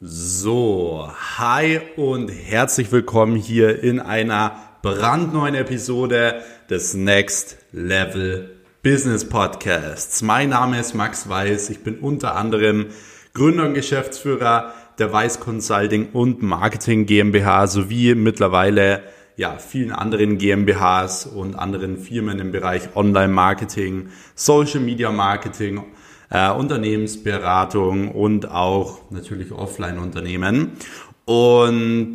So, hi und herzlich willkommen hier in einer brandneuen Episode des Next Level Business Podcasts. Mein Name ist Max Weiß. Ich bin unter anderem Gründer und Geschäftsführer der Weiß Consulting und Marketing GmbH sowie mittlerweile ja, vielen anderen GmbHs und anderen Firmen im Bereich Online Marketing, Social Media Marketing, äh, Unternehmensberatung und auch natürlich Offline-Unternehmen. Und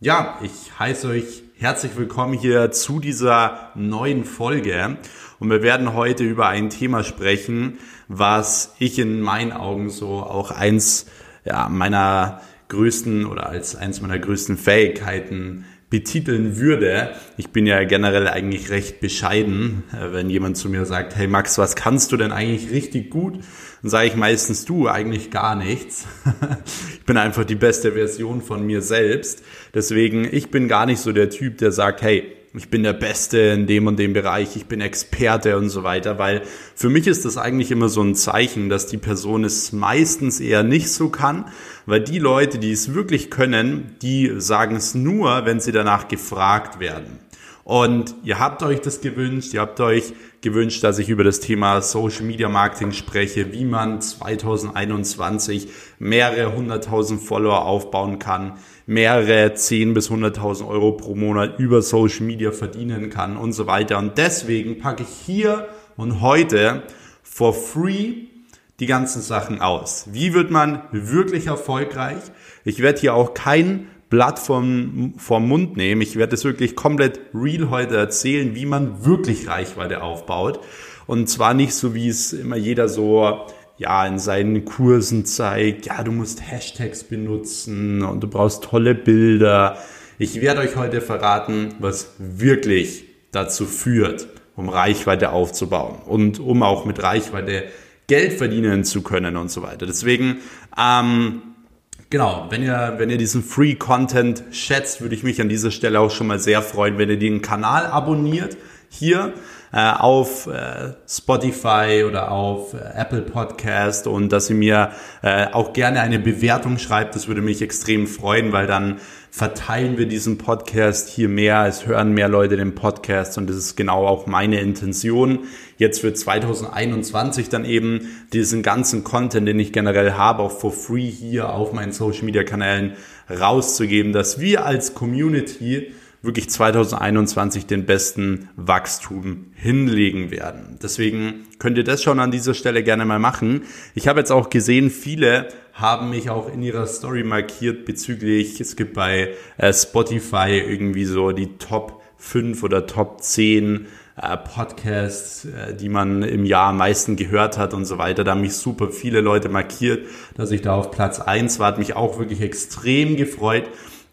ja, ich heiße euch herzlich willkommen hier zu dieser neuen Folge. Und wir werden heute über ein Thema sprechen, was ich in meinen Augen so auch eins ja, meiner größten oder als eins meiner größten Fähigkeiten betiteln würde. Ich bin ja generell eigentlich recht bescheiden, äh, wenn jemand zu mir sagt, hey Max, was kannst du denn eigentlich richtig gut? Dann sage ich meistens du, eigentlich gar nichts. ich bin einfach die beste Version von mir selbst. Deswegen, ich bin gar nicht so der Typ, der sagt, hey, ich bin der Beste in dem und dem Bereich, ich bin Experte und so weiter, weil für mich ist das eigentlich immer so ein Zeichen, dass die Person es meistens eher nicht so kann, weil die Leute, die es wirklich können, die sagen es nur, wenn sie danach gefragt werden. Und ihr habt euch das gewünscht, ihr habt euch gewünscht, dass ich über das Thema Social Media Marketing spreche, wie man 2021 mehrere hunderttausend Follower aufbauen kann, mehrere 10 bis 100.000 Euro pro Monat über Social Media verdienen kann und so weiter. Und deswegen packe ich hier und heute for free die ganzen Sachen aus. Wie wird man wirklich erfolgreich? Ich werde hier auch kein Blatt vom, vom Mund nehmen. Ich werde es wirklich komplett real heute erzählen, wie man wirklich Reichweite aufbaut. Und zwar nicht so, wie es immer jeder so ja, in seinen Kursen zeigt, ja, du musst Hashtags benutzen und du brauchst tolle Bilder. Ich werde euch heute verraten, was wirklich dazu führt, um Reichweite aufzubauen und um auch mit Reichweite Geld verdienen zu können und so weiter. Deswegen, ähm, Genau, wenn ihr, wenn ihr diesen Free Content schätzt, würde ich mich an dieser Stelle auch schon mal sehr freuen, wenn ihr den Kanal abonniert hier äh, auf äh, Spotify oder auf äh, Apple Podcast und dass ihr mir äh, auch gerne eine Bewertung schreibt. Das würde mich extrem freuen, weil dann verteilen wir diesen Podcast hier mehr, es hören mehr Leute den Podcast und das ist genau auch meine Intention. Jetzt für 2021 dann eben diesen ganzen Content, den ich generell habe, auch for free hier auf meinen Social Media Kanälen rauszugeben, dass wir als Community wirklich 2021 den besten Wachstum hinlegen werden. Deswegen könnt ihr das schon an dieser Stelle gerne mal machen. Ich habe jetzt auch gesehen, viele haben mich auch in ihrer Story markiert bezüglich, es gibt bei äh, Spotify irgendwie so die Top 5 oder Top 10 äh, Podcasts, äh, die man im Jahr am meisten gehört hat und so weiter. Da haben mich super viele Leute markiert, dass ich da auf Platz 1 war. Hat mich auch wirklich extrem gefreut.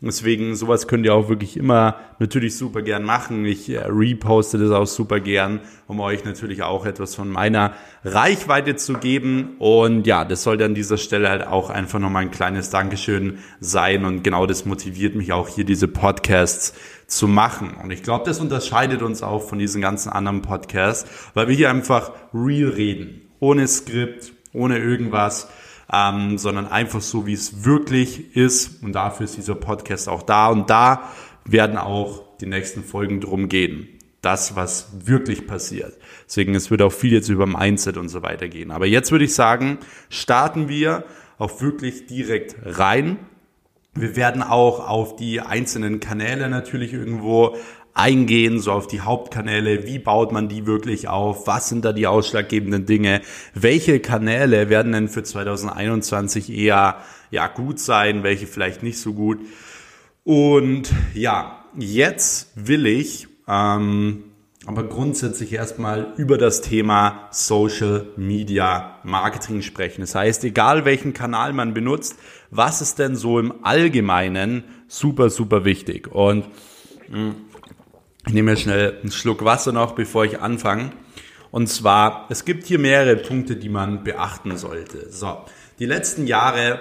Deswegen, sowas könnt ihr auch wirklich immer natürlich super gern machen. Ich äh, reposte das auch super gern, um euch natürlich auch etwas von meiner Reichweite zu geben. Und ja, das sollte an dieser Stelle halt auch einfach nochmal ein kleines Dankeschön sein. Und genau das motiviert mich auch hier diese Podcasts zu machen. Und ich glaube, das unterscheidet uns auch von diesen ganzen anderen Podcasts, weil wir hier einfach real reden. Ohne Skript, ohne irgendwas ähm, sondern einfach so, wie es wirklich ist. Und dafür ist dieser Podcast auch da. Und da werden auch die nächsten Folgen drum gehen. Das, was wirklich passiert. Deswegen, es wird auch viel jetzt über Mindset und so weiter gehen. Aber jetzt würde ich sagen, starten wir auch wirklich direkt rein. Wir werden auch auf die einzelnen Kanäle natürlich irgendwo eingehen, so auf die Hauptkanäle, wie baut man die wirklich auf, was sind da die ausschlaggebenden Dinge, welche Kanäle werden denn für 2021 eher ja gut sein, welche vielleicht nicht so gut. Und ja, jetzt will ich ähm, aber grundsätzlich erstmal über das Thema Social Media Marketing sprechen. Das heißt, egal welchen Kanal man benutzt, was ist denn so im Allgemeinen super, super wichtig? Und hm, ich nehme schnell einen Schluck Wasser noch, bevor ich anfange. Und zwar, es gibt hier mehrere Punkte, die man beachten sollte. So, die letzten Jahre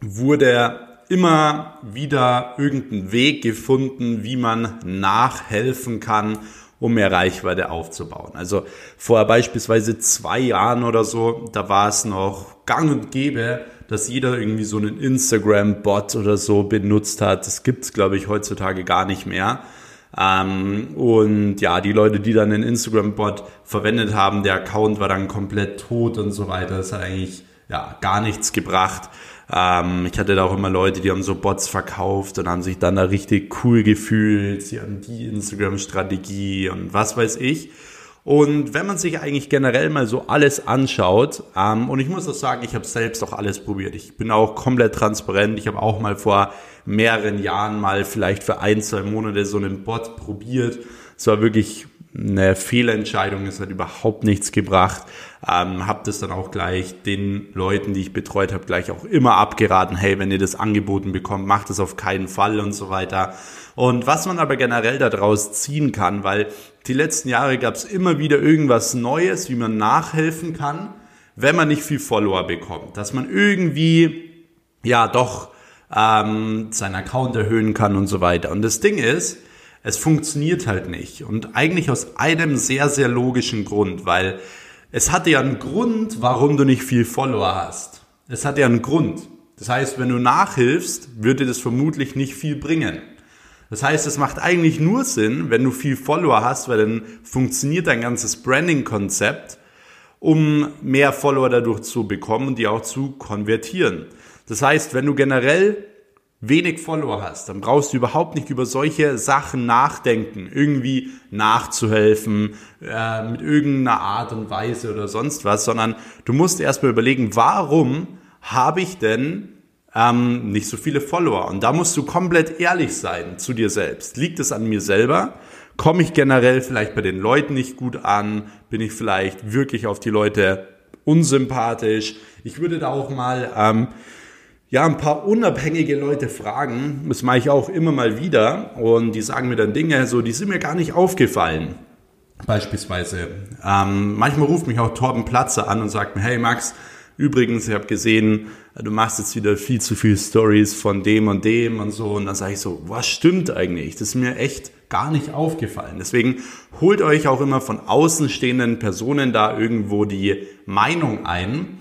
wurde immer wieder irgendein Weg gefunden, wie man nachhelfen kann um mehr Reichweite aufzubauen. Also vor beispielsweise zwei Jahren oder so, da war es noch gang und gäbe, dass jeder irgendwie so einen Instagram-Bot oder so benutzt hat. Das gibt's glaube ich, heutzutage gar nicht mehr. Ähm, und ja, die Leute, die dann den Instagram-Bot verwendet haben, der Account war dann komplett tot und so weiter. Das hat eigentlich ja gar nichts gebracht. Ähm, ich hatte da auch immer Leute, die haben so Bots verkauft und haben sich dann da richtig cool gefühlt. Sie haben die Instagram-Strategie und was weiß ich. Und wenn man sich eigentlich generell mal so alles anschaut, ähm, und ich muss auch sagen, ich habe selbst auch alles probiert. Ich bin auch komplett transparent. Ich habe auch mal vor mehreren Jahren mal vielleicht für ein, zwei Monate so einen Bot probiert. Es war wirklich eine Fehlentscheidung, es hat überhaupt nichts gebracht. Ähm, habe das dann auch gleich den Leuten, die ich betreut habe, gleich auch immer abgeraten, hey, wenn ihr das angeboten bekommt, macht es auf keinen Fall und so weiter. Und was man aber generell daraus ziehen kann, weil die letzten Jahre gab es immer wieder irgendwas Neues, wie man nachhelfen kann, wenn man nicht viel Follower bekommt. Dass man irgendwie, ja, doch ähm, seinen Account erhöhen kann und so weiter. Und das Ding ist, es funktioniert halt nicht. Und eigentlich aus einem sehr, sehr logischen Grund, weil es hatte ja einen Grund, warum du nicht viel Follower hast. Es hat ja einen Grund. Das heißt, wenn du nachhilfst, würde das vermutlich nicht viel bringen. Das heißt, es macht eigentlich nur Sinn, wenn du viel Follower hast, weil dann funktioniert dein ganzes Branding-Konzept, um mehr Follower dadurch zu bekommen und die auch zu konvertieren. Das heißt, wenn du generell wenig Follower hast, dann brauchst du überhaupt nicht über solche Sachen nachdenken, irgendwie nachzuhelfen, äh, mit irgendeiner Art und Weise oder sonst was, sondern du musst erstmal überlegen, warum habe ich denn ähm, nicht so viele Follower? Und da musst du komplett ehrlich sein zu dir selbst. Liegt es an mir selber? Komme ich generell vielleicht bei den Leuten nicht gut an? Bin ich vielleicht wirklich auf die Leute unsympathisch? Ich würde da auch mal ähm, ja, ein paar unabhängige Leute fragen. Das mache ich auch immer mal wieder. Und die sagen mir dann Dinge, so, die sind mir gar nicht aufgefallen. Beispielsweise. Ähm, manchmal ruft mich auch Torben Platzer an und sagt mir, hey Max, übrigens, ich habe gesehen, du machst jetzt wieder viel zu viel Stories von dem und dem und so. Und dann sage ich so, was stimmt eigentlich? Das ist mir echt gar nicht aufgefallen. Deswegen holt euch auch immer von außenstehenden Personen da irgendwo die Meinung ein,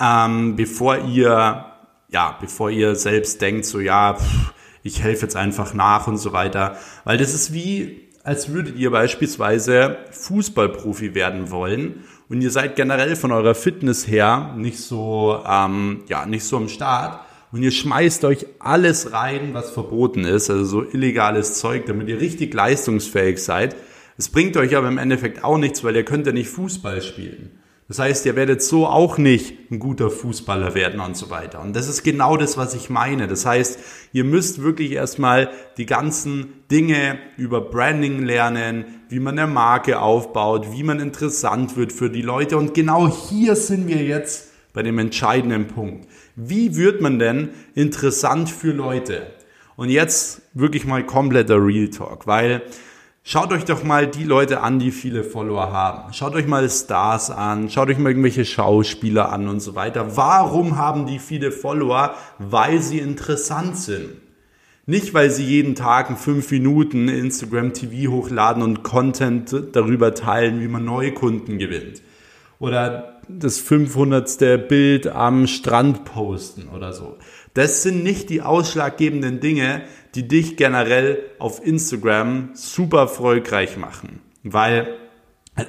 ähm, bevor ihr ja, bevor ihr selbst denkt, so ja, pff, ich helfe jetzt einfach nach und so weiter. Weil das ist wie, als würdet ihr beispielsweise Fußballprofi werden wollen und ihr seid generell von eurer Fitness her nicht so, ähm, ja, nicht so am Start und ihr schmeißt euch alles rein, was verboten ist, also so illegales Zeug, damit ihr richtig leistungsfähig seid. Es bringt euch aber im Endeffekt auch nichts, weil ihr könnt ja nicht Fußball spielen. Das heißt, ihr werdet so auch nicht ein guter Fußballer werden und so weiter. Und das ist genau das, was ich meine. Das heißt, ihr müsst wirklich erstmal die ganzen Dinge über Branding lernen, wie man eine Marke aufbaut, wie man interessant wird für die Leute. Und genau hier sind wir jetzt bei dem entscheidenden Punkt. Wie wird man denn interessant für Leute? Und jetzt wirklich mal kompletter Real Talk, weil Schaut euch doch mal die Leute an, die viele Follower haben. Schaut euch mal Stars an, schaut euch mal irgendwelche Schauspieler an und so weiter. Warum haben die viele Follower? Weil sie interessant sind. Nicht, weil sie jeden Tag in fünf Minuten Instagram TV hochladen und Content darüber teilen, wie man neue Kunden gewinnt. Oder das 500. Bild am Strand posten oder so. Das sind nicht die ausschlaggebenden Dinge, die dich generell auf Instagram super erfolgreich machen. Weil,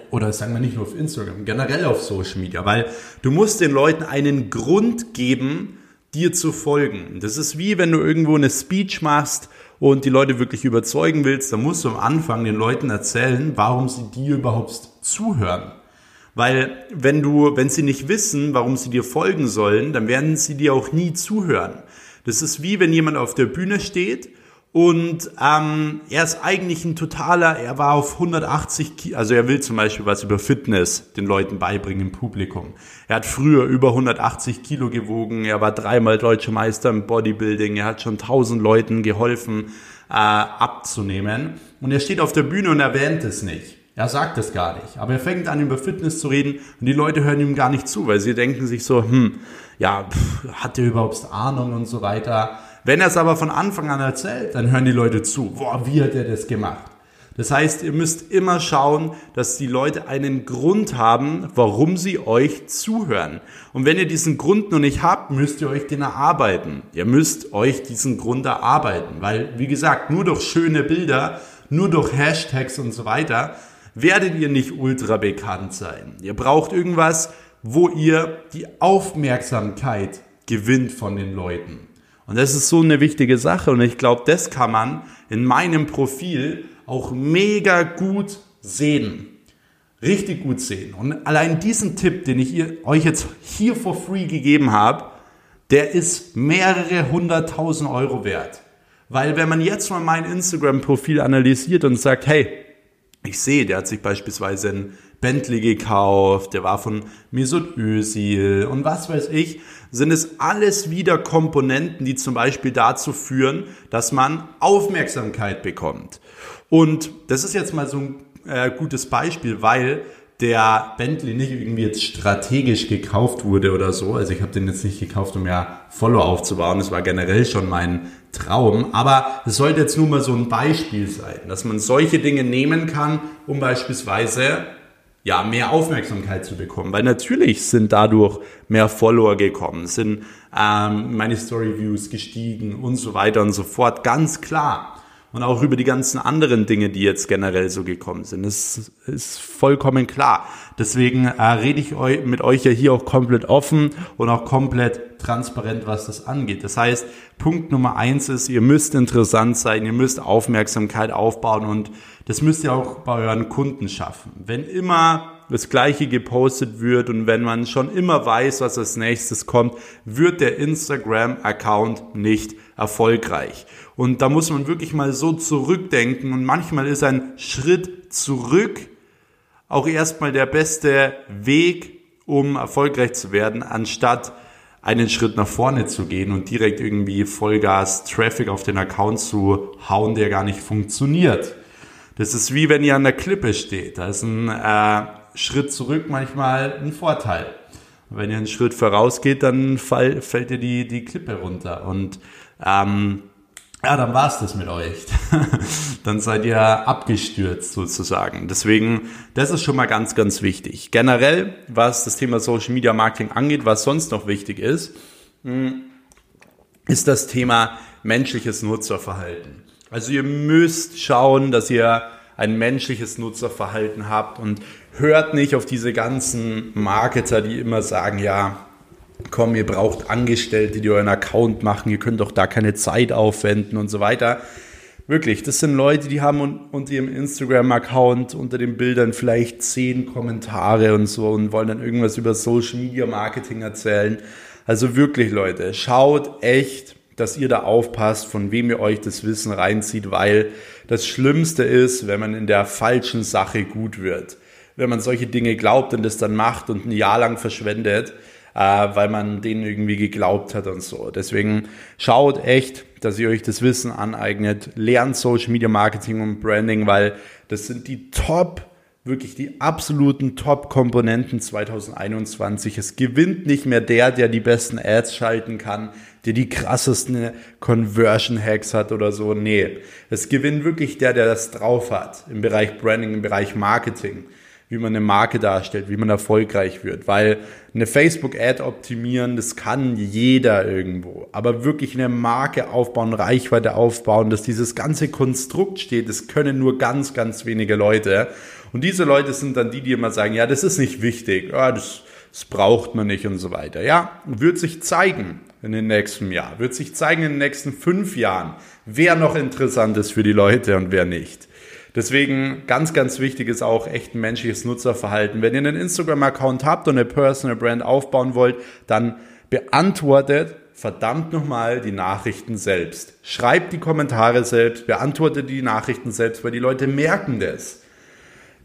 oder sagen wir nicht nur auf Instagram, generell auf Social Media, weil du musst den Leuten einen Grund geben, dir zu folgen. Das ist wie wenn du irgendwo eine Speech machst und die Leute wirklich überzeugen willst, dann musst du am Anfang den Leuten erzählen, warum sie dir überhaupt zuhören. Weil wenn du, wenn sie nicht wissen, warum sie dir folgen sollen, dann werden sie dir auch nie zuhören. Das ist wie wenn jemand auf der Bühne steht und ähm, er ist eigentlich ein totaler, er war auf 180 Kilo, also er will zum Beispiel was über Fitness den Leuten beibringen im Publikum. Er hat früher über 180 Kilo gewogen, er war dreimal deutscher Meister im Bodybuilding, er hat schon tausend Leuten geholfen äh, abzunehmen. Und er steht auf der Bühne und erwähnt es nicht. Er sagt es gar nicht. Aber er fängt an, über Fitness zu reden und die Leute hören ihm gar nicht zu, weil sie denken sich so, hm, ja, pff, hat der überhaupt Ahnung und so weiter. Wenn er es aber von Anfang an erzählt, dann hören die Leute zu. Boah, wie hat er das gemacht? Das heißt, ihr müsst immer schauen, dass die Leute einen Grund haben, warum sie euch zuhören. Und wenn ihr diesen Grund noch nicht habt, müsst ihr euch den erarbeiten. Ihr müsst euch diesen Grund erarbeiten, weil, wie gesagt, nur durch schöne Bilder, nur durch Hashtags und so weiter, werdet ihr nicht ultra bekannt sein. Ihr braucht irgendwas, wo ihr die Aufmerksamkeit gewinnt von den Leuten. Und das ist so eine wichtige Sache und ich glaube, das kann man in meinem Profil auch mega gut sehen. Richtig gut sehen. Und allein diesen Tipp, den ich euch jetzt hier for free gegeben habe, der ist mehrere hunderttausend Euro wert. Weil wenn man jetzt mal mein Instagram-Profil analysiert und sagt, hey, ich sehe, der hat sich beispielsweise ein Bentley gekauft, der war von Mesut Özil und was weiß ich, sind es alles wieder Komponenten, die zum Beispiel dazu führen, dass man Aufmerksamkeit bekommt. Und das ist jetzt mal so ein äh, gutes Beispiel, weil der Bentley nicht irgendwie jetzt strategisch gekauft wurde oder so. Also ich habe den jetzt nicht gekauft, um ja Follow aufzubauen. Das war generell schon mein Traum. Aber es sollte jetzt nur mal so ein Beispiel sein, dass man solche Dinge nehmen kann, um beispielsweise ja, mehr Aufmerksamkeit zu bekommen. Weil natürlich sind dadurch mehr Follower gekommen, sind ähm, meine Story Views gestiegen und so weiter und so fort. Ganz klar und auch über die ganzen anderen Dinge, die jetzt generell so gekommen sind. Das ist vollkommen klar. Deswegen äh, rede ich eu mit euch ja hier auch komplett offen und auch komplett transparent, was das angeht. Das heißt, Punkt Nummer eins ist, ihr müsst interessant sein, ihr müsst Aufmerksamkeit aufbauen und das müsst ihr auch bei euren Kunden schaffen. Wenn immer das Gleiche gepostet wird und wenn man schon immer weiß, was als nächstes kommt, wird der Instagram-Account nicht erfolgreich. Und da muss man wirklich mal so zurückdenken und manchmal ist ein Schritt zurück auch erstmal der beste Weg, um erfolgreich zu werden, anstatt einen Schritt nach vorne zu gehen und direkt irgendwie Vollgas Traffic auf den Account zu hauen, der gar nicht funktioniert. Das ist wie wenn ihr an der Klippe steht. Da ist ein äh, Schritt zurück manchmal ein Vorteil. wenn ihr einen Schritt vorausgeht, dann fall, fällt ihr die, die Klippe runter. Und ähm, ja, dann war's das mit euch. dann seid ihr abgestürzt sozusagen. Deswegen, das ist schon mal ganz, ganz wichtig. Generell, was das Thema Social Media Marketing angeht, was sonst noch wichtig ist, hm, ist das Thema menschliches Nutzerverhalten. Also ihr müsst schauen, dass ihr ein menschliches Nutzerverhalten habt und hört nicht auf diese ganzen Marketer, die immer sagen, ja, komm, ihr braucht Angestellte, die euren Account machen, ihr könnt doch da keine Zeit aufwenden und so weiter. Wirklich, das sind Leute, die haben unter ihrem Instagram-Account unter den Bildern vielleicht zehn Kommentare und so und wollen dann irgendwas über Social Media Marketing erzählen. Also wirklich, Leute, schaut echt, dass ihr da aufpasst, von wem ihr euch das Wissen reinzieht, weil das Schlimmste ist, wenn man in der falschen Sache gut wird. Wenn man solche Dinge glaubt und das dann macht und ein Jahr lang verschwendet, äh, weil man denen irgendwie geglaubt hat und so. Deswegen schaut echt, dass ihr euch das Wissen aneignet, lernt Social Media Marketing und Branding, weil das sind die Top wirklich die absoluten Top-Komponenten 2021. Es gewinnt nicht mehr der, der die besten Ads schalten kann, der die krassesten Conversion-Hacks hat oder so. Nee, es gewinnt wirklich der, der das drauf hat im Bereich Branding, im Bereich Marketing wie man eine Marke darstellt, wie man erfolgreich wird. Weil eine Facebook-Ad optimieren, das kann jeder irgendwo. Aber wirklich eine Marke aufbauen, Reichweite aufbauen, dass dieses ganze Konstrukt steht, das können nur ganz, ganz wenige Leute. Und diese Leute sind dann die, die immer sagen, ja, das ist nicht wichtig, ja, das, das braucht man nicht und so weiter. Ja, wird sich zeigen in den nächsten Jahr, wird sich zeigen in den nächsten fünf Jahren, wer noch interessant ist für die Leute und wer nicht. Deswegen ganz, ganz wichtig ist auch echt ein menschliches Nutzerverhalten. Wenn ihr einen Instagram-Account habt und eine Personal Brand aufbauen wollt, dann beantwortet verdammt nochmal die Nachrichten selbst. Schreibt die Kommentare selbst, beantwortet die Nachrichten selbst, weil die Leute merken das.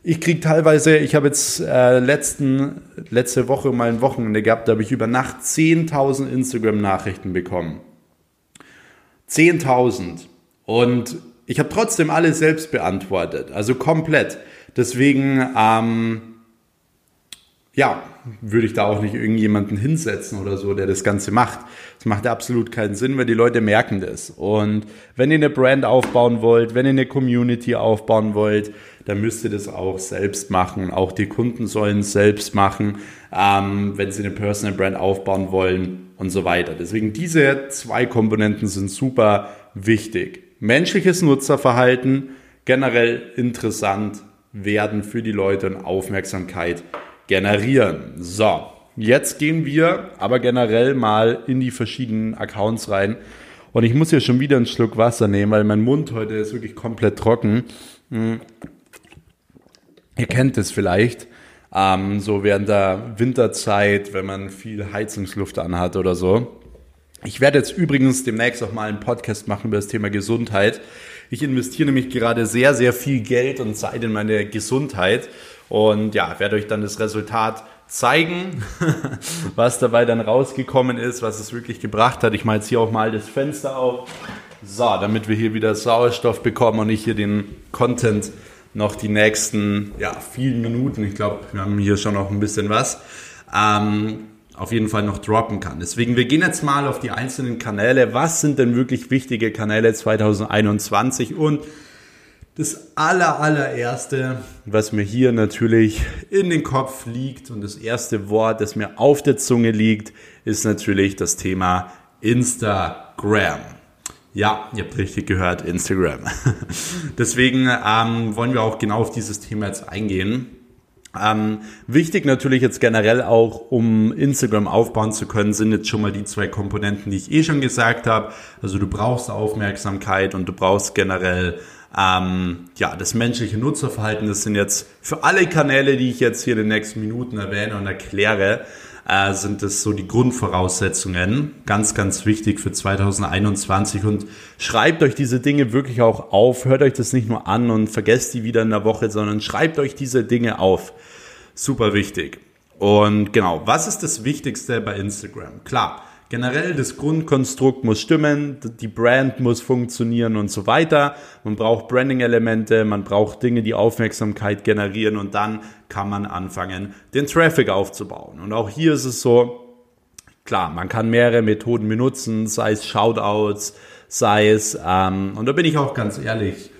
Ich kriege teilweise, ich habe jetzt äh, letzten, letzte Woche mal ein Wochenende gehabt, da habe ich über Nacht 10.000 Instagram-Nachrichten bekommen. 10.000. Und ich habe trotzdem alle selbst beantwortet, also komplett. Deswegen, ähm, ja, würde ich da auch nicht irgendjemanden hinsetzen oder so, der das Ganze macht. Das macht absolut keinen Sinn, weil die Leute merken das. Und wenn ihr eine Brand aufbauen wollt, wenn ihr eine Community aufbauen wollt, dann müsst ihr das auch selbst machen. Auch die Kunden sollen es selbst machen, ähm, wenn sie eine Personal Brand aufbauen wollen und so weiter. Deswegen diese zwei Komponenten sind super wichtig. Menschliches Nutzerverhalten, generell interessant werden für die Leute und Aufmerksamkeit generieren. So, jetzt gehen wir aber generell mal in die verschiedenen Accounts rein. Und ich muss hier schon wieder einen Schluck Wasser nehmen, weil mein Mund heute ist wirklich komplett trocken. Hm. Ihr kennt es vielleicht, ähm, so während der Winterzeit, wenn man viel Heizungsluft anhat oder so. Ich werde jetzt übrigens demnächst auch mal einen Podcast machen über das Thema Gesundheit. Ich investiere nämlich gerade sehr, sehr viel Geld und Zeit in meine Gesundheit und ja, werde euch dann das Resultat zeigen, was dabei dann rausgekommen ist, was es wirklich gebracht hat. Ich mache jetzt hier auch mal das Fenster auf. So, damit wir hier wieder Sauerstoff bekommen und ich hier den Content noch die nächsten ja, vielen Minuten, ich glaube, wir haben hier schon noch ein bisschen was, ähm, auf jeden Fall noch droppen kann. Deswegen, wir gehen jetzt mal auf die einzelnen Kanäle. Was sind denn wirklich wichtige Kanäle 2021 und das aller, allererste, was mir hier natürlich in den Kopf liegt und das erste Wort, das mir auf der Zunge liegt, ist natürlich das Thema Instagram. Ja, ihr habt richtig gehört, Instagram. Deswegen ähm, wollen wir auch genau auf dieses Thema jetzt eingehen. Ähm, wichtig natürlich jetzt generell auch, um Instagram aufbauen zu können, sind jetzt schon mal die zwei Komponenten, die ich eh schon gesagt habe. Also du brauchst Aufmerksamkeit und du brauchst generell ähm, ja, das menschliche Nutzerverhalten, das sind jetzt für alle Kanäle, die ich jetzt hier in den nächsten Minuten erwähne und erkläre, äh, sind das so die Grundvoraussetzungen. Ganz, ganz wichtig für 2021 und schreibt euch diese Dinge wirklich auch auf. Hört euch das nicht nur an und vergesst die wieder in der Woche, sondern schreibt euch diese Dinge auf. Super wichtig. Und genau, was ist das Wichtigste bei Instagram? Klar, Generell das Grundkonstrukt muss stimmen, die Brand muss funktionieren und so weiter. Man braucht Branding-Elemente, man braucht Dinge, die Aufmerksamkeit generieren und dann kann man anfangen, den Traffic aufzubauen. Und auch hier ist es so, klar, man kann mehrere Methoden benutzen, sei es Shoutouts, sei es, ähm, und da bin ich auch ganz ehrlich,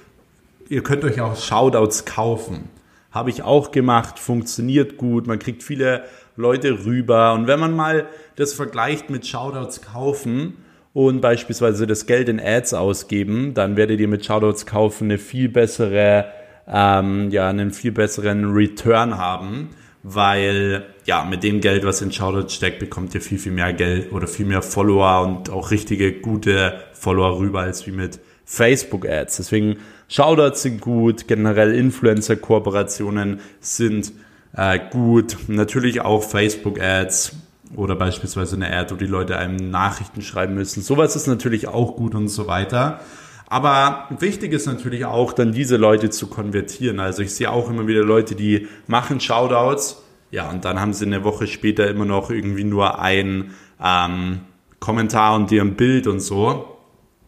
ihr könnt euch auch Shoutouts kaufen. Habe ich auch gemacht, funktioniert gut, man kriegt viele Leute rüber. Und wenn man mal das vergleicht mit Shoutouts kaufen und beispielsweise das Geld in Ads ausgeben, dann werdet ihr mit Shoutouts kaufen eine viel bessere, ähm, ja, einen viel besseren Return haben, weil ja, mit dem Geld, was in Shoutouts steckt, bekommt ihr viel, viel mehr Geld oder viel mehr Follower und auch richtige gute Follower rüber als wie mit Facebook Ads. Deswegen Shoutouts sind gut, generell Influencer-Kooperationen sind äh, gut. Natürlich auch Facebook-Ads oder beispielsweise eine Ad, wo die Leute einem Nachrichten schreiben müssen. Sowas ist natürlich auch gut und so weiter. Aber wichtig ist natürlich auch, dann diese Leute zu konvertieren. Also ich sehe auch immer wieder Leute, die machen Shoutouts, ja, und dann haben sie eine Woche später immer noch irgendwie nur ein ähm, Kommentar und deren Bild und so.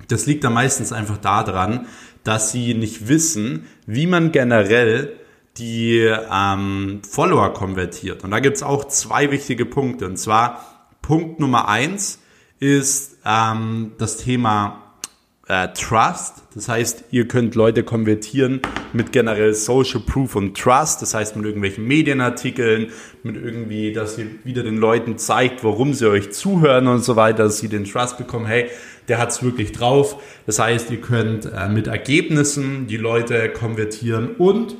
Das liegt dann meistens einfach daran, dass sie nicht wissen, wie man generell die ähm, Follower konvertiert. Und da gibt's auch zwei wichtige Punkte. Und zwar Punkt Nummer eins ist ähm, das Thema äh, Trust. Das heißt, ihr könnt Leute konvertieren mit generell Social Proof und Trust. Das heißt, mit irgendwelchen Medienartikeln, mit irgendwie, dass ihr wieder den Leuten zeigt, warum sie euch zuhören und so weiter, dass sie den Trust bekommen. Hey, der hat's wirklich drauf. Das heißt, ihr könnt äh, mit Ergebnissen die Leute konvertieren und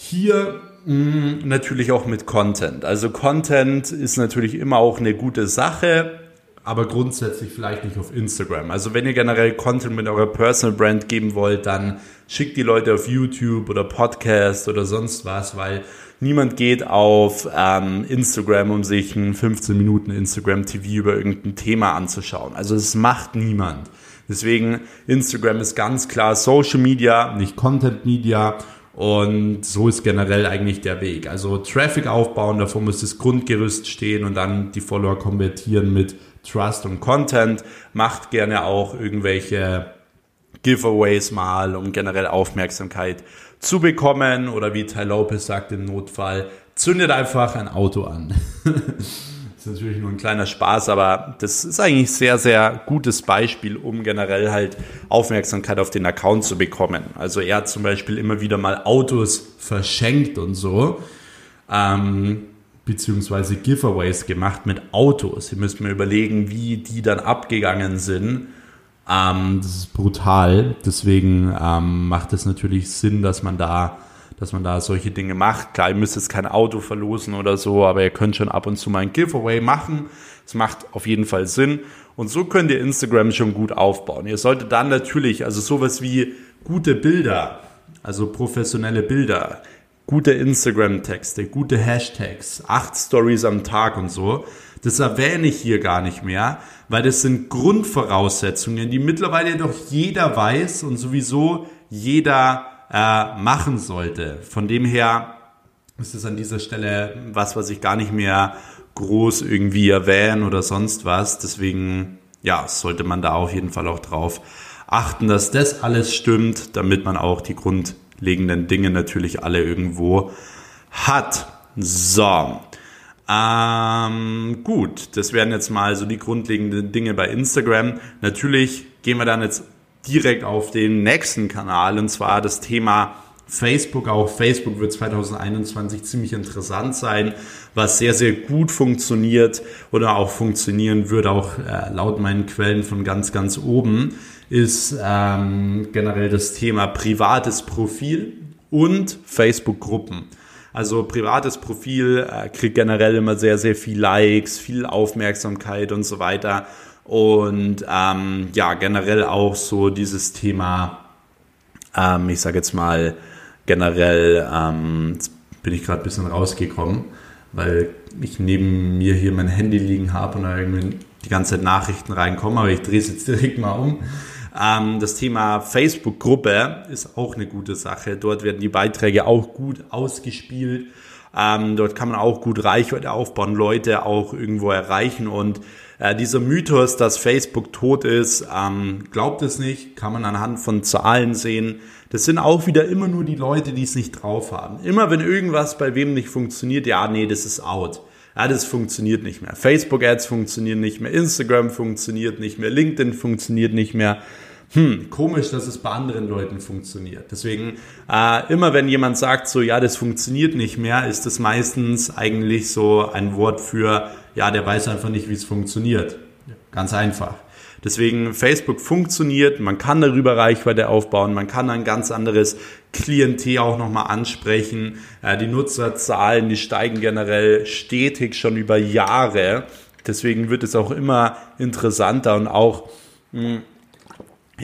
hier mm, natürlich auch mit Content. Also Content ist natürlich immer auch eine gute Sache, aber grundsätzlich vielleicht nicht auf Instagram. Also wenn ihr generell Content mit eurer Personal Brand geben wollt, dann schickt die Leute auf YouTube oder Podcast oder sonst was, weil niemand geht auf ähm, Instagram, um sich ein 15 Minuten Instagram TV über irgendein Thema anzuschauen. Also es macht niemand. Deswegen Instagram ist ganz klar Social Media, nicht Content Media und so ist generell eigentlich der Weg. Also Traffic aufbauen, davor muss das Grundgerüst stehen und dann die Follower konvertieren mit Trust und Content. Macht gerne auch irgendwelche Giveaways mal, um generell Aufmerksamkeit zu bekommen. Oder wie Ty Lopez sagt im Notfall, zündet einfach ein Auto an. ist natürlich nur ein kleiner Spaß, aber das ist eigentlich sehr, sehr gutes Beispiel, um generell halt Aufmerksamkeit auf den Account zu bekommen. Also er hat zum Beispiel immer wieder mal Autos verschenkt und so. Ähm, beziehungsweise Giveaways gemacht mit Autos. Ihr müsst mir überlegen, wie die dann abgegangen sind. Ähm, das ist brutal. Deswegen ähm, macht es natürlich Sinn, dass man da dass man da solche Dinge macht. Klar, ihr müsst jetzt kein Auto verlosen oder so, aber ihr könnt schon ab und zu mal ein Giveaway machen. Das macht auf jeden Fall Sinn. Und so könnt ihr Instagram schon gut aufbauen. Ihr solltet dann natürlich, also sowas wie gute Bilder, also professionelle Bilder, gute Instagram-Texte, gute Hashtags, acht Stories am Tag und so. Das erwähne ich hier gar nicht mehr, weil das sind Grundvoraussetzungen, die mittlerweile doch jeder weiß und sowieso jeder äh, machen sollte. Von dem her ist es an dieser Stelle was, was ich gar nicht mehr groß irgendwie erwähnen oder sonst was. Deswegen, ja, sollte man da auf jeden Fall auch drauf achten, dass das alles stimmt, damit man auch die grundlegenden Dinge natürlich alle irgendwo hat. So. Ähm, gut, das wären jetzt mal so die grundlegenden Dinge bei Instagram. Natürlich gehen wir dann jetzt direkt auf den nächsten Kanal und zwar das Thema Facebook. Auch Facebook wird 2021 ziemlich interessant sein, was sehr, sehr gut funktioniert oder auch funktionieren wird, auch äh, laut meinen Quellen von ganz, ganz oben, ist ähm, generell das Thema privates Profil und Facebook-Gruppen. Also privates Profil äh, kriegt generell immer sehr, sehr viel Likes, viel Aufmerksamkeit und so weiter. Und ähm, ja, generell auch so dieses Thema, ähm, ich sage jetzt mal generell, ähm, jetzt bin ich gerade ein bisschen rausgekommen, weil ich neben mir hier mein Handy liegen habe und da irgendwie die ganze Zeit Nachrichten reinkommen, aber ich drehe es jetzt direkt mal um. Ähm, das Thema Facebook-Gruppe ist auch eine gute Sache. Dort werden die Beiträge auch gut ausgespielt. Ähm, dort kann man auch gut Reichweite aufbauen, Leute auch irgendwo erreichen und äh, dieser Mythos, dass Facebook tot ist, ähm, glaubt es nicht, kann man anhand von Zahlen sehen. Das sind auch wieder immer nur die Leute, die es nicht drauf haben. Immer wenn irgendwas bei wem nicht funktioniert, ja, nee, das ist out. Ja, das funktioniert nicht mehr. Facebook-Ads funktionieren nicht mehr, Instagram funktioniert nicht mehr, LinkedIn funktioniert nicht mehr hm, komisch, dass es bei anderen Leuten funktioniert. Deswegen, äh, immer wenn jemand sagt so, ja, das funktioniert nicht mehr, ist das meistens eigentlich so ein Wort für, ja, der weiß einfach nicht, wie es funktioniert. Ganz einfach. Deswegen, Facebook funktioniert, man kann darüber Reichweite aufbauen, man kann ein ganz anderes Klientel auch nochmal ansprechen. Äh, die Nutzerzahlen, die steigen generell stetig schon über Jahre. Deswegen wird es auch immer interessanter und auch hm,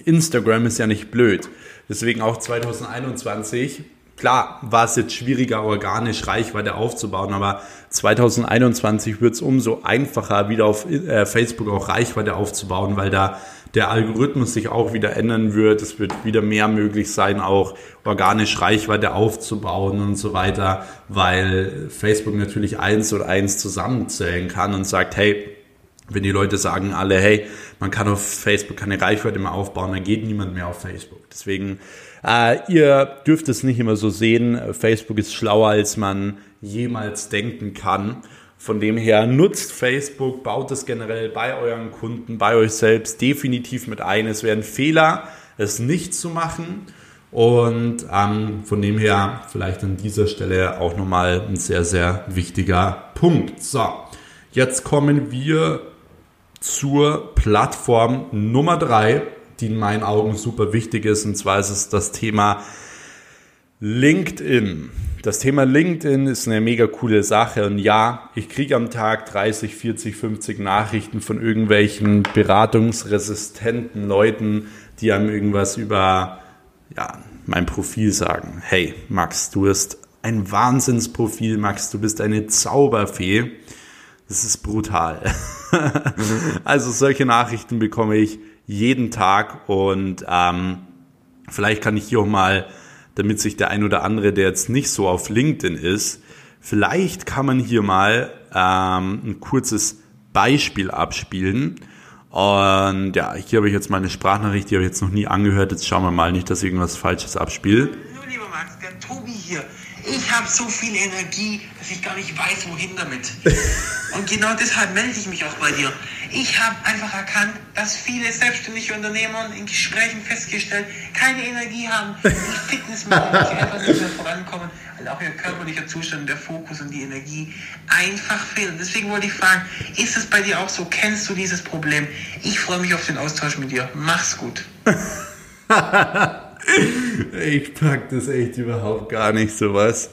Instagram ist ja nicht blöd. Deswegen auch 2021, klar war es jetzt schwieriger, organisch Reichweite aufzubauen, aber 2021 wird es umso einfacher, wieder auf äh, Facebook auch Reichweite aufzubauen, weil da der Algorithmus sich auch wieder ändern wird. Es wird wieder mehr möglich sein, auch organisch Reichweite aufzubauen und so weiter, weil Facebook natürlich eins und eins zusammenzählen kann und sagt, hey, wenn die Leute sagen alle, hey, man kann auf Facebook keine Reichweite mehr aufbauen, dann geht niemand mehr auf Facebook. Deswegen, äh, ihr dürft es nicht immer so sehen. Facebook ist schlauer, als man jemals denken kann. Von dem her nutzt Facebook, baut es generell bei euren Kunden, bei euch selbst definitiv mit ein. Es wäre ein Fehler, es nicht zu machen. Und ähm, von dem her vielleicht an dieser Stelle auch nochmal ein sehr, sehr wichtiger Punkt. So, jetzt kommen wir zur Plattform Nummer drei, die in meinen Augen super wichtig ist. Und zwar ist es das Thema LinkedIn. Das Thema LinkedIn ist eine mega coole Sache. Und ja, ich kriege am Tag 30, 40, 50 Nachrichten von irgendwelchen beratungsresistenten Leuten, die einem irgendwas über ja, mein Profil sagen. Hey, Max, du hast ein Wahnsinnsprofil, Max, du bist eine Zauberfee. Das ist brutal. also solche Nachrichten bekomme ich jeden Tag und ähm, vielleicht kann ich hier auch mal, damit sich der ein oder andere, der jetzt nicht so auf LinkedIn ist, vielleicht kann man hier mal ähm, ein kurzes Beispiel abspielen. Und ja, hier habe ich jetzt mal eine Sprachnachricht, die habe ich jetzt noch nie angehört. Jetzt schauen wir mal nicht, dass ich irgendwas Falsches abspiele. Lieber Max, der Tobi hier. Ich habe so viel Energie, dass ich gar nicht weiß, wohin damit. Und genau deshalb melde ich mich auch bei dir. Ich habe einfach erkannt, dass viele selbstständige Unternehmer in Gesprächen festgestellt, keine Energie haben, die Fitness machen, dass sie einfach nicht mehr vorankommen, weil auch ihr körperlicher Zustand, der Fokus und die Energie einfach fehlen. Deswegen wollte ich fragen, ist es bei dir auch so? Kennst du dieses Problem? Ich freue mich auf den Austausch mit dir. Mach's gut. ich pack das echt überhaupt gar nicht, sowas.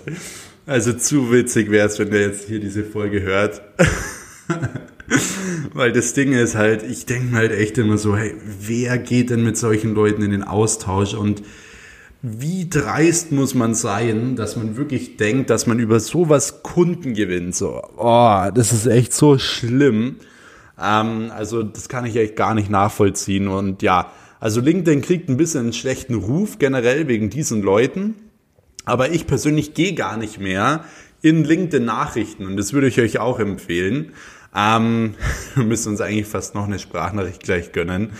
Also zu witzig wäre es, wenn der jetzt hier diese Folge hört. Weil das Ding ist halt, ich denke halt echt immer so, hey, wer geht denn mit solchen Leuten in den Austausch und wie dreist muss man sein, dass man wirklich denkt, dass man über sowas Kunden gewinnt. So, oh, das ist echt so schlimm. Ähm, also das kann ich echt gar nicht nachvollziehen. Und ja, also LinkedIn kriegt ein bisschen einen schlechten Ruf generell wegen diesen Leuten. Aber ich persönlich gehe gar nicht mehr in LinkedIn Nachrichten und das würde ich euch auch empfehlen. Ähm, wir müssen uns eigentlich fast noch eine Sprachnachricht gleich gönnen.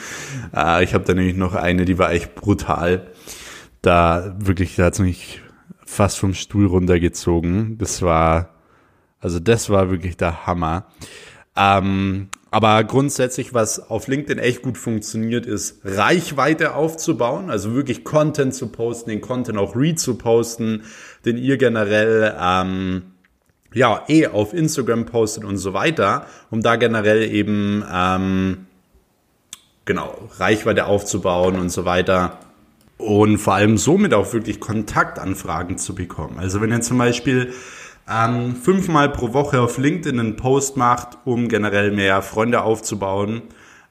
Äh, ich habe da nämlich noch eine, die war echt brutal. Da wirklich, da hat mich fast vom Stuhl runtergezogen. Das war, also das war wirklich der Hammer. Ähm, aber grundsätzlich, was auf LinkedIn echt gut funktioniert, ist Reichweite aufzubauen, also wirklich Content zu posten, den Content auch read zu posten, den ihr generell ähm, ja, eh auf Instagram postet und so weiter, um da generell eben ähm, genau Reichweite aufzubauen und so weiter und vor allem somit auch wirklich Kontaktanfragen zu bekommen. Also wenn ihr zum Beispiel ähm, fünfmal pro Woche auf LinkedIn einen Post macht, um generell mehr Freunde aufzubauen,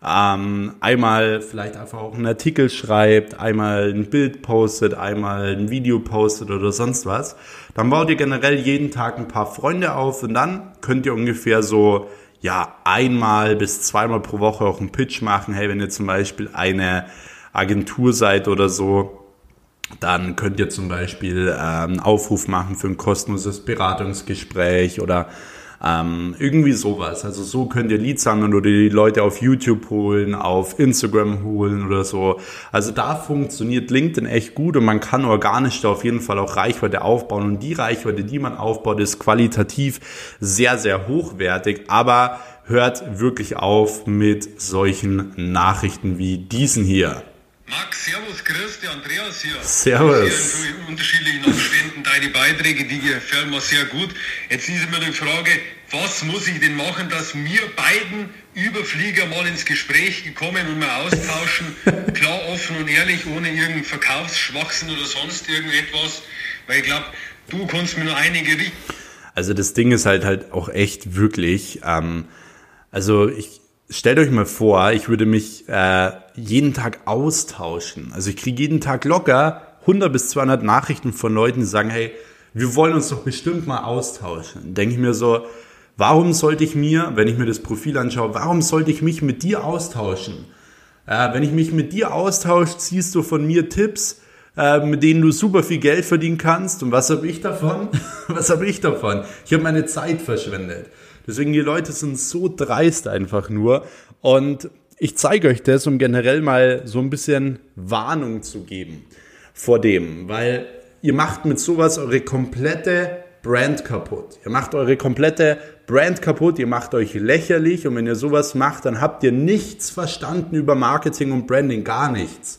ähm, einmal vielleicht einfach auch einen Artikel schreibt, einmal ein Bild postet, einmal ein Video postet oder sonst was, dann baut ihr generell jeden Tag ein paar Freunde auf und dann könnt ihr ungefähr so ja einmal bis zweimal pro Woche auch einen Pitch machen. Hey, wenn ihr zum Beispiel eine Agentur seid oder so, dann könnt ihr zum Beispiel ähm, einen Aufruf machen für ein kostenloses Beratungsgespräch oder ähm, irgendwie sowas. Also so könnt ihr Leads sammeln oder die Leute auf YouTube holen, auf Instagram holen oder so. Also da funktioniert LinkedIn echt gut und man kann organisch da auf jeden Fall auch Reichweite aufbauen. Und die Reichweite, die man aufbaut, ist qualitativ sehr, sehr hochwertig. Aber hört wirklich auf mit solchen Nachrichten wie diesen hier. Max, Servus, grüß dich, Andreas hier. Servus. Sehr in unterschiedlichen Abständen deine Beiträge, die gefallen mir sehr gut. Jetzt ist mir die Frage, was muss ich denn machen, dass wir beiden Überflieger mal ins Gespräch gekommen und mal austauschen, klar, offen und ehrlich, ohne irgendeinen Verkaufsschwachsinn oder sonst irgendetwas, weil ich glaube, du kannst mir nur einige... Also das Ding ist halt halt auch echt wirklich, ähm, also ich, stellt euch mal vor, ich würde mich äh, jeden Tag austauschen. Also ich kriege jeden Tag locker 100 bis 200 Nachrichten von Leuten, die sagen, hey, wir wollen uns doch bestimmt mal austauschen. Denke ich mir so, warum sollte ich mir, wenn ich mir das Profil anschaue, warum sollte ich mich mit dir austauschen? Äh, wenn ich mich mit dir austausche, ziehst du von mir Tipps, äh, mit denen du super viel Geld verdienen kannst. Und was habe ich davon? was habe ich davon? Ich habe meine Zeit verschwendet. Deswegen, die Leute sind so dreist einfach nur. Und ich zeige euch das, um generell mal so ein bisschen Warnung zu geben vor dem, weil ihr macht mit sowas eure komplette Brand kaputt. Ihr macht eure komplette Brand kaputt, ihr macht euch lächerlich und wenn ihr sowas macht, dann habt ihr nichts verstanden über Marketing und Branding, gar nichts.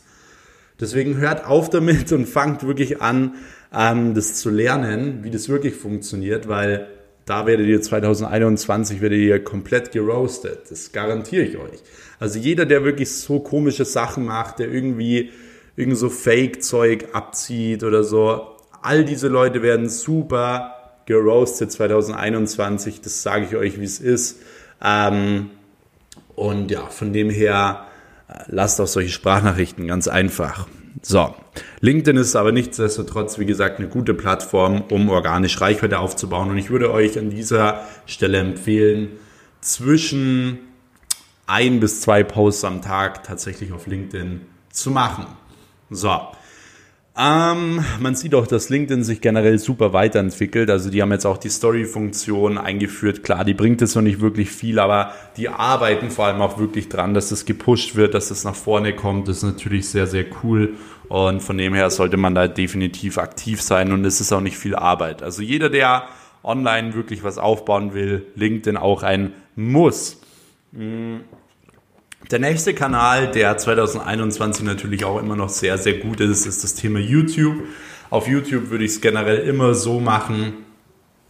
Deswegen hört auf damit und fangt wirklich an, ähm, das zu lernen, wie das wirklich funktioniert, weil da werdet ihr 2021 werdet ihr komplett geroastet. Das garantiere ich euch. Also jeder, der wirklich so komische Sachen macht, der irgendwie irgend so Fake-Zeug abzieht oder so, all diese Leute werden super geroastet 2021. Das sage ich euch, wie es ist. Ähm, und ja, von dem her äh, lasst auch solche Sprachnachrichten ganz einfach. So, LinkedIn ist aber nichtsdestotrotz, wie gesagt, eine gute Plattform, um organisch Reichweite aufzubauen. Und ich würde euch an dieser Stelle empfehlen, zwischen ein bis zwei Posts am Tag tatsächlich auf LinkedIn zu machen. So, Ähm, man sieht auch, dass LinkedIn sich generell super weiterentwickelt. Also die haben jetzt auch die Story-Funktion eingeführt. Klar, die bringt jetzt noch nicht wirklich viel, aber die arbeiten vor allem auch wirklich dran, dass das gepusht wird, dass das nach vorne kommt. Das ist natürlich sehr, sehr cool. Und von dem her sollte man da definitiv aktiv sein und es ist auch nicht viel Arbeit. Also jeder, der online wirklich was aufbauen will, LinkedIn auch ein Muss. Mhm. Der nächste Kanal, der 2021 natürlich auch immer noch sehr, sehr gut ist, ist das Thema YouTube. Auf YouTube würde ich es generell immer so machen,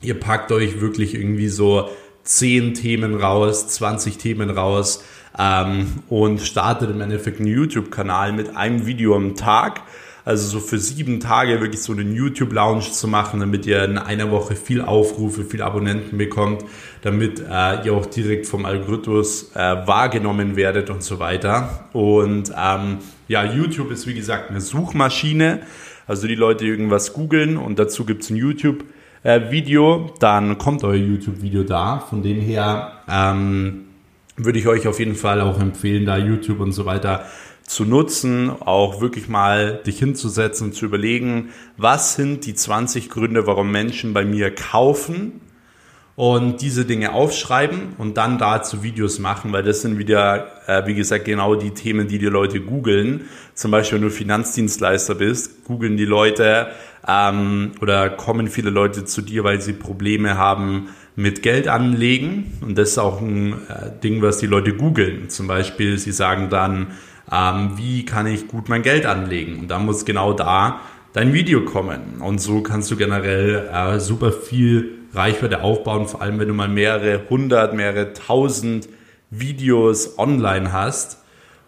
ihr packt euch wirklich irgendwie so 10 Themen raus, 20 Themen raus ähm, und startet im Endeffekt einen YouTube-Kanal mit einem Video am Tag also so für sieben Tage wirklich so einen YouTube-Lounge zu machen, damit ihr in einer Woche viel Aufrufe, viel Abonnenten bekommt, damit äh, ihr auch direkt vom Algorithmus äh, wahrgenommen werdet und so weiter. Und ähm, ja, YouTube ist wie gesagt eine Suchmaschine. Also die Leute irgendwas googeln und dazu gibt es ein YouTube. Video, dann kommt euer YouTube-Video da. Von dem her ähm, würde ich euch auf jeden Fall auch empfehlen, da YouTube und so weiter zu nutzen, auch wirklich mal dich hinzusetzen und zu überlegen, was sind die 20 Gründe, warum Menschen bei mir kaufen und diese Dinge aufschreiben und dann dazu Videos machen, weil das sind wieder, äh, wie gesagt, genau die Themen, die die Leute googeln. Zum Beispiel, wenn du Finanzdienstleister bist, googeln die Leute ähm, oder kommen viele Leute zu dir, weil sie Probleme haben mit Geld anlegen. Und das ist auch ein äh, Ding, was die Leute googeln. Zum Beispiel, sie sagen dann, ähm, wie kann ich gut mein Geld anlegen? Und da muss genau da dein Video kommen. Und so kannst du generell äh, super viel Reichweite aufbauen, vor allem wenn du mal mehrere hundert, mehrere tausend Videos online hast.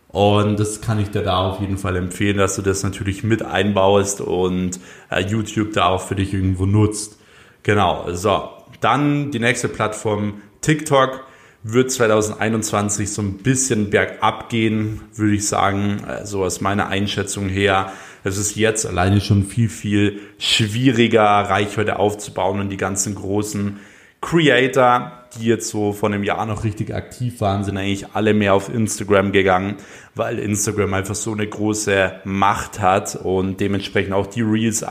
Und das kann ich dir da auf jeden Fall empfehlen, dass du das natürlich mit einbaust und äh, YouTube da auch für dich irgendwo nutzt. Genau, so. Dann die nächste Plattform TikTok wird 2021 so ein bisschen bergab gehen, würde ich sagen, so also aus meiner Einschätzung her. Es ist jetzt alleine schon viel, viel schwieriger, Reichweite aufzubauen und die ganzen großen Creator, die jetzt so vor einem Jahr noch richtig aktiv waren, sind eigentlich alle mehr auf Instagram gegangen, weil Instagram einfach so eine große Macht hat und dementsprechend auch die Reels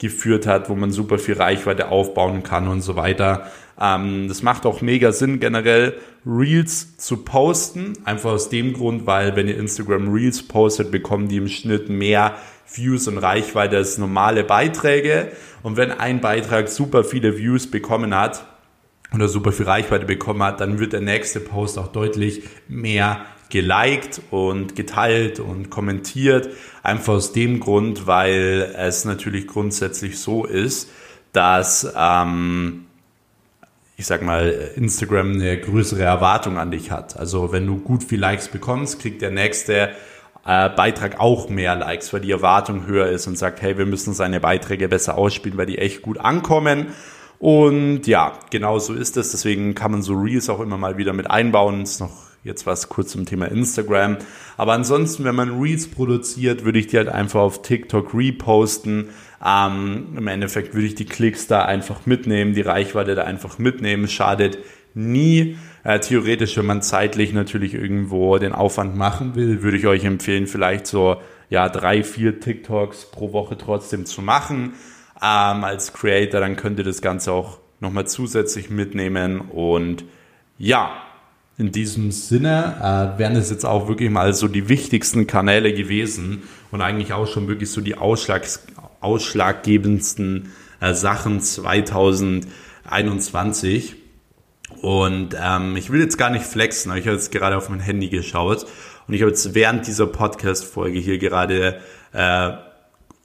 eingeführt hat, wo man super viel Reichweite aufbauen kann und so weiter. Ähm, das macht auch mega Sinn, generell Reels zu posten. Einfach aus dem Grund, weil wenn ihr Instagram Reels postet, bekommen die im Schnitt mehr Views und Reichweite als normale Beiträge. Und wenn ein Beitrag super viele Views bekommen hat, oder super viel Reichweite bekommen hat, dann wird der nächste Post auch deutlich mehr geliked und geteilt und kommentiert. Einfach aus dem Grund, weil es natürlich grundsätzlich so ist, dass ähm, ich sag mal, Instagram eine größere Erwartung an dich hat. Also wenn du gut viel Likes bekommst, kriegt der nächste äh, Beitrag auch mehr Likes, weil die Erwartung höher ist und sagt, hey, wir müssen seine Beiträge besser ausspielen, weil die echt gut ankommen. Und ja, genau so ist es. Deswegen kann man so Reels auch immer mal wieder mit einbauen. Ist noch jetzt was kurz zum Thema Instagram. Aber ansonsten, wenn man Reels produziert, würde ich die halt einfach auf TikTok reposten ähm, Im Endeffekt würde ich die Klicks da einfach mitnehmen, die Reichweite da einfach mitnehmen, schadet nie. Äh, theoretisch, wenn man zeitlich natürlich irgendwo den Aufwand machen will, würde ich euch empfehlen, vielleicht so ja drei, vier TikToks pro Woche trotzdem zu machen ähm, als Creator. Dann könnt ihr das Ganze auch nochmal zusätzlich mitnehmen und ja, in diesem Sinne äh, wären es jetzt auch wirklich mal so die wichtigsten Kanäle gewesen und eigentlich auch schon wirklich so die Ausschlags ausschlaggebendsten äh, Sachen 2021. Und ähm, ich will jetzt gar nicht flexen, aber ich habe jetzt gerade auf mein Handy geschaut und ich habe jetzt während dieser Podcast-Folge hier gerade äh,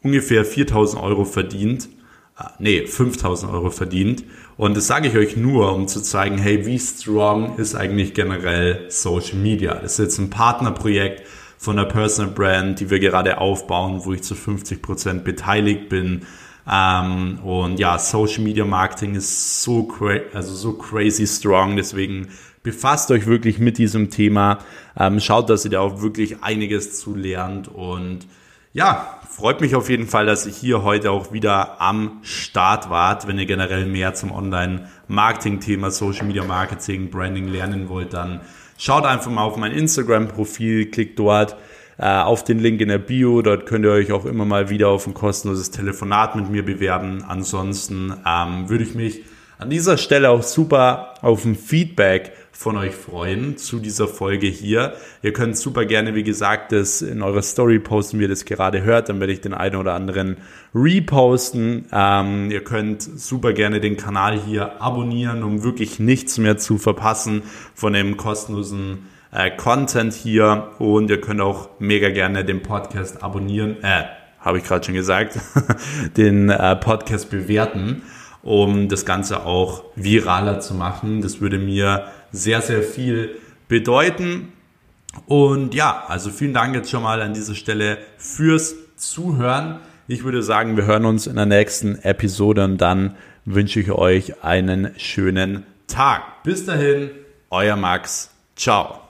ungefähr 4000 Euro verdient. Äh, nee, 5000 Euro verdient. Und das sage ich euch nur, um zu zeigen, hey, wie strong ist eigentlich generell Social Media. Das ist jetzt ein Partnerprojekt von der Personal Brand, die wir gerade aufbauen, wo ich zu 50 Prozent beteiligt bin. Ähm, und ja, Social Media Marketing ist so, also so crazy strong, deswegen befasst euch wirklich mit diesem Thema. Ähm, schaut, dass ihr da auch wirklich einiges zu lernt und ja, freut mich auf jeden Fall, dass ihr hier heute auch wieder am Start wart. Wenn ihr generell mehr zum Online-Marketing-Thema, Social Media Marketing, Branding lernen wollt, dann Schaut einfach mal auf mein Instagram-Profil, klickt dort äh, auf den Link in der Bio. Dort könnt ihr euch auch immer mal wieder auf ein kostenloses Telefonat mit mir bewerben. Ansonsten ähm, würde ich mich an dieser Stelle auch super auf ein Feedback von euch freuen zu dieser Folge hier. Ihr könnt super gerne, wie gesagt, das in eurer Story posten, wie ihr das gerade hört. Dann werde ich den einen oder anderen reposten. Ähm, ihr könnt super gerne den Kanal hier abonnieren, um wirklich nichts mehr zu verpassen von dem kostenlosen äh, Content hier. Und ihr könnt auch mega gerne den Podcast abonnieren. Äh, habe ich gerade schon gesagt, den äh, Podcast bewerten um das Ganze auch viraler zu machen. Das würde mir sehr, sehr viel bedeuten. Und ja, also vielen Dank jetzt schon mal an dieser Stelle fürs Zuhören. Ich würde sagen, wir hören uns in der nächsten Episode und dann wünsche ich euch einen schönen Tag. Bis dahin, euer Max. Ciao.